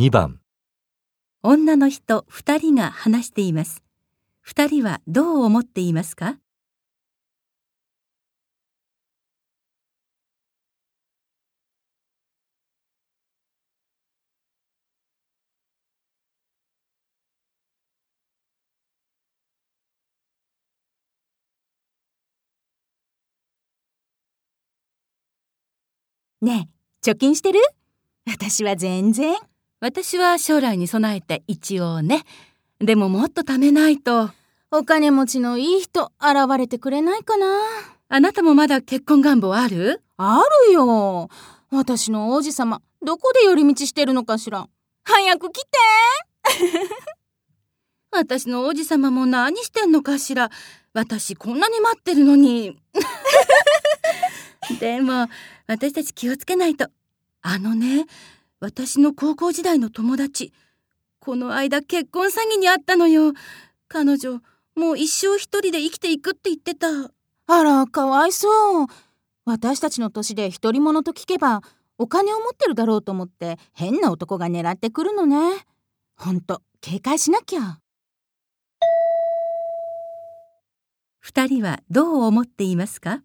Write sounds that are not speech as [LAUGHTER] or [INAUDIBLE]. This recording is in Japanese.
2番女の人二人が話しています。二人はどう思っていますか？ねえ、貯金してる？私は全然。私は将来に備えて一応ね。でももっと貯めないと。お金持ちのいい人現れてくれないかなあなたもまだ結婚願望ある？あるよ。私の王子様、どこで寄り道してるのかしら。早く来て [LAUGHS] 私の王子様も何してんのかしら。私こんなに待ってるのに。[LAUGHS] でも、私たち気をつけないと。あのね、私の高校時代の友達、この間結婚詐欺にあったのよ。彼女、もう一生一人で生きていくって言ってた。あら、かわいそう。私たちの年で独り者と聞けば、お金を持ってるだろうと思って変な男が狙ってくるのね。ほんと、警戒しなきゃ。二人はどう思っていますか？